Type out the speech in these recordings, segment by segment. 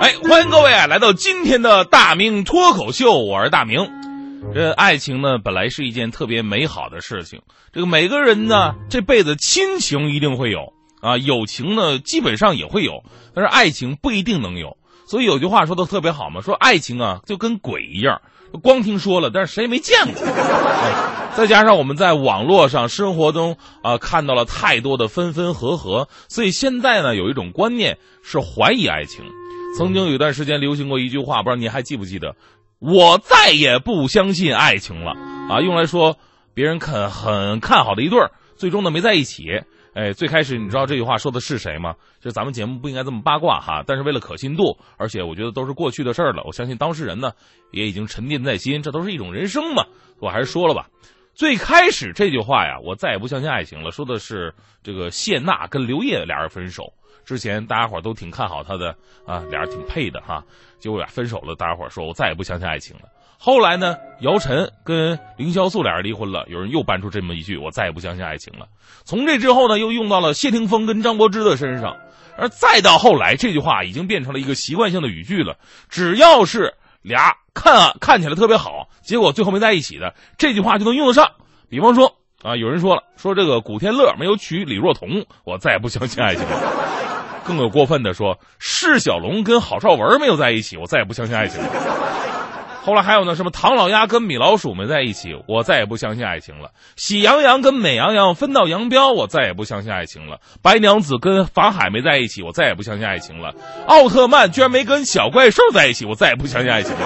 哎，欢迎各位啊，来到今天的大明脱口秀，我是大明。这爱情呢，本来是一件特别美好的事情。这个每个人呢，这辈子亲情一定会有啊，友情呢基本上也会有，但是爱情不一定能有。所以有句话说的特别好嘛，说爱情啊就跟鬼一样，光听说了，但是谁也没见过。再加上我们在网络上、生活中啊看到了太多的分分合合，所以现在呢有一种观念是怀疑爱情。曾经有一段时间流行过一句话，不知道您还记不记得？我再也不相信爱情了啊！用来说别人看很看好的一对儿，最终呢没在一起。哎，最开始你知道这句话说的是谁吗？就咱们节目不应该这么八卦哈，但是为了可信度，而且我觉得都是过去的事儿了，我相信当事人呢也已经沉淀在心，这都是一种人生嘛。我还是说了吧，最开始这句话呀，我再也不相信爱情了，说的是这个谢娜跟刘烨俩人分手。之前大家伙都挺看好他的啊，俩人挺配的哈，结果俩分手了，大家伙说我再也不相信爱情了。后来呢，姚晨跟凌潇肃俩人离婚了，有人又搬出这么一句，我再也不相信爱情了。从这之后呢，又用到了谢霆锋跟张柏芝的身上，而再到后来，这句话已经变成了一个习惯性的语句了。只要是俩看啊看起来特别好，结果最后没在一起的，这句话就能用得上。比方说啊，有人说了，说这个古天乐没有娶李若彤，我再也不相信爱情了。更有过分的说，释小龙跟郝邵文没有在一起，我再也不相信爱情了。后来还有呢，什么唐老鸭跟米老鼠没在一起，我再也不相信爱情了。喜羊羊跟美羊羊分道扬镳，我再也不相信爱情了。白娘子跟法海没在一起，我再也不相信爱情了。奥特曼居然没跟小怪兽在一起，我再也不相信爱情了。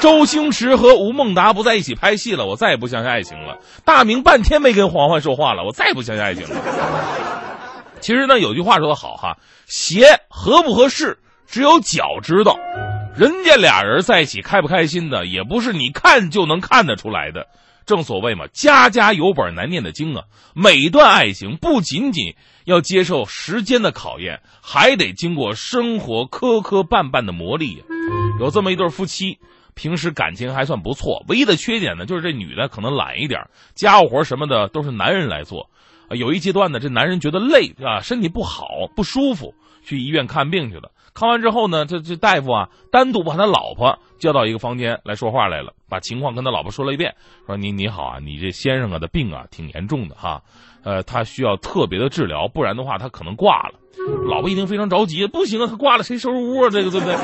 周星驰和吴孟达不在一起拍戏了，我再也不相信爱情了。大明半天没跟黄欢说话了，我再也不相信爱情了。其实呢，有句话说得好哈，鞋合不合适，只有脚知道。人家俩人在一起开不开心的，也不是你看就能看得出来的。正所谓嘛，家家有本难念的经啊。每一段爱情不仅仅要接受时间的考验，还得经过生活磕磕绊绊的磨砺。有这么一对夫妻，平时感情还算不错，唯一的缺点呢，就是这女的可能懒一点，家务活什么的都是男人来做。有一阶段呢，这男人觉得累啊，身体不好不舒服，去医院看病去了。看完之后呢，这这大夫啊，单独把他老婆叫到一个房间来说话来了，把情况跟他老婆说了一遍，说你你好啊，你这先生啊的病啊挺严重的哈，呃，他需要特别的治疗，不然的话他可能挂了。老婆一听非常着急，不行啊，他挂了谁收拾屋啊？这个对不对？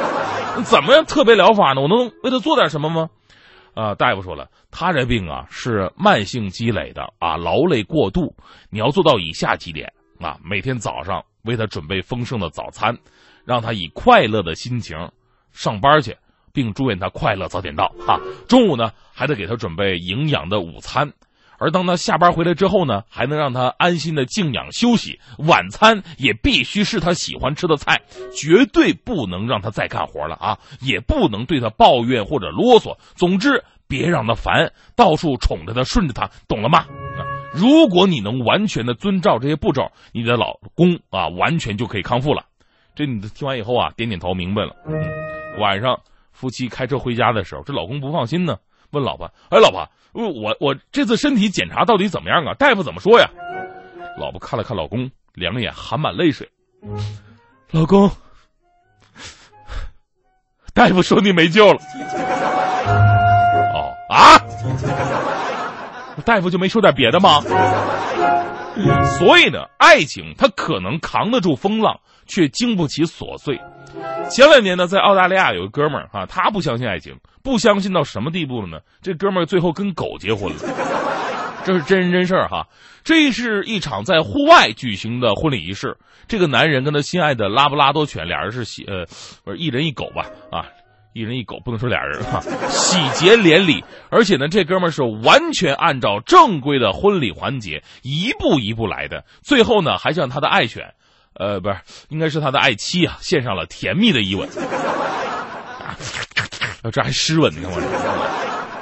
怎么样特别疗法呢？我能为他做点什么吗？啊，大夫说了，他这病啊是慢性积累的啊，劳累过度。你要做到以下几点啊：每天早上为他准备丰盛的早餐，让他以快乐的心情上班去，并祝愿他快乐早点到。哈，中午呢还得给他准备营养的午餐。而当他下班回来之后呢，还能让他安心的静养休息。晚餐也必须是他喜欢吃的菜，绝对不能让他再干活了啊！也不能对他抱怨或者啰嗦。总之，别让他烦，到处宠着他，顺着他，懂了吗？如果你能完全的遵照这些步骤，你的老公啊，完全就可以康复了。这你听完以后啊，点点头，明白了。晚上夫妻开车回家的时候，这老公不放心呢，问老婆：“哎，老婆。”我我这次身体检查到底怎么样啊？大夫怎么说呀？老婆看了看老公，两眼含满泪水。老公，大夫说你没救了。哦啊！大夫就没说点别的吗？所以呢，爱情它可能扛得住风浪，却经不起琐碎。前两年呢，在澳大利亚有个哥们儿啊，他不相信爱情，不相信到什么地步了呢？这哥们儿最后跟狗结婚了，这是真人真事儿哈。这是一场在户外举行的婚礼仪式，这个男人跟他心爱的拉布拉多犬俩人是喜呃，不是一人一狗吧？啊，一人一狗不能说俩人哈，喜结连理。而且呢，这哥们儿是完全按照正规的婚礼环节一步一步来的，最后呢，还向他的爱犬。呃，不是，应该是他的爱妻啊，献上了甜蜜的一吻。这还湿吻呢，我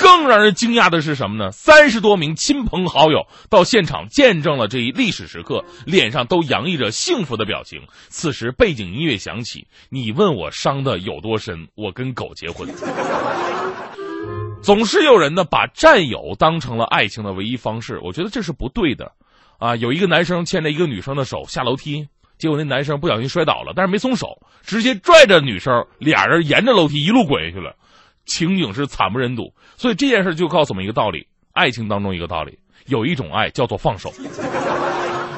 更让人惊讶的是什么呢？三十多名亲朋好友到现场见证了这一历史时刻，脸上都洋溢着幸福的表情。此时背景音乐响起，你问我伤的有多深？我跟狗结婚。总是有人呢把占有当成了爱情的唯一方式，我觉得这是不对的。啊，有一个男生牵着一个女生的手下楼梯。结果那男生不小心摔倒了，但是没松手，直接拽着女生，俩人沿着楼梯一路滚下去了，情景是惨不忍睹。所以这件事就告诉我们一个道理：爱情当中一个道理，有一种爱叫做放手。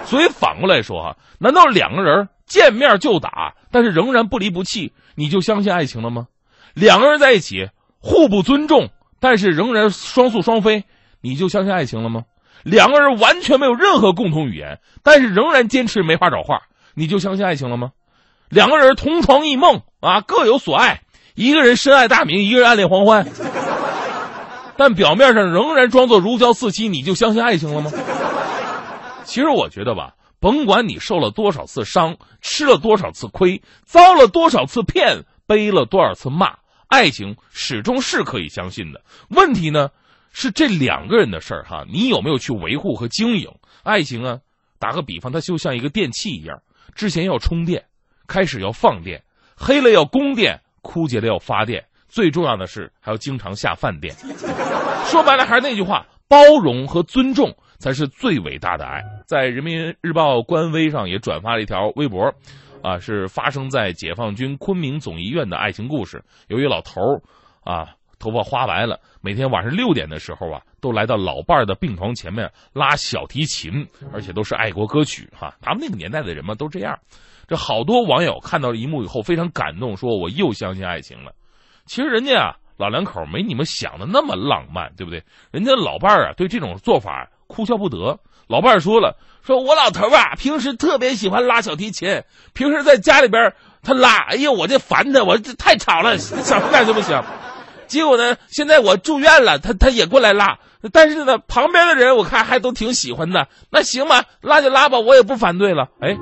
所以反过来说哈，难道两个人见面就打，但是仍然不离不弃，你就相信爱情了吗？两个人在一起互不尊重，但是仍然双宿双飞，你就相信爱情了吗？两个人完全没有任何共同语言，但是仍然坚持没话找话，你就相信爱情了吗？两个人同床异梦啊，各有所爱，一个人深爱大明，一个人暗恋黄欢，但表面上仍然装作如胶似漆，你就相信爱情了吗？其实我觉得吧，甭管你受了多少次伤，吃了多少次亏，遭了多少次骗，背了多少次骂，爱情始终是可以相信的。问题呢，是这两个人的事儿哈，你有没有去维护和经营爱情啊？打个比方，它就像一个电器一样，之前要充电，开始要放电，黑了要供电，枯竭了要发电，最重要的是还要经常下饭店。说白了还是那句话，包容和尊重。才是最伟大的爱。在人民日报官微上也转发了一条微博，啊，是发生在解放军昆明总医院的爱情故事。由于老头儿，啊，头发花白了，每天晚上六点的时候啊，都来到老伴儿的病床前面拉小提琴，而且都是爱国歌曲。哈，他们那个年代的人嘛，都这样。这好多网友看到了一幕以后非常感动，说我又相信爱情了。其实人家啊，老两口没你们想的那么浪漫，对不对？人家老伴儿啊，对这种做法。哭笑不得，老伴儿说了：“说我老头啊，平时特别喜欢拉小提琴，平时在家里边他拉，哎呀，我这烦他，我这太吵了，想不干就不行。结果呢，现在我住院了，他他也过来拉，但是呢，旁边的人我看还都挺喜欢的。那行吧，拉就拉吧，我也不反对了。哎，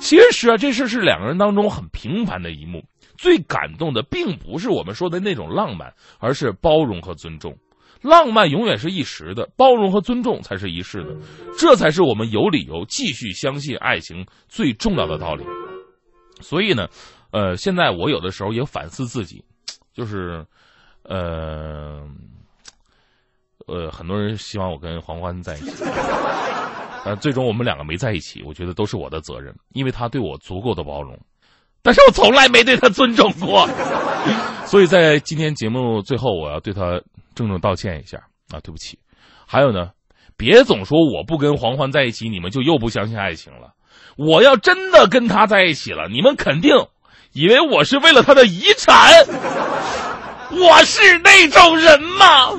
其实啊，这事是两个人当中很平凡的一幕，最感动的并不是我们说的那种浪漫，而是包容和尊重。”浪漫永远是一时的，包容和尊重才是一世的，这才是我们有理由继续相信爱情最重要的道理。所以呢，呃，现在我有的时候也反思自己，就是，呃，呃，很多人希望我跟黄欢在一起，但，最终我们两个没在一起，我觉得都是我的责任，因为他对我足够的包容，但是我从来没对他尊重过。所以在今天节目最后，我要对他。郑重道歉一下啊，对不起。还有呢，别总说我不跟黄欢在一起，你们就又不相信爱情了。我要真的跟他在一起了，你们肯定以为我是为了他的遗产。我是那种人吗？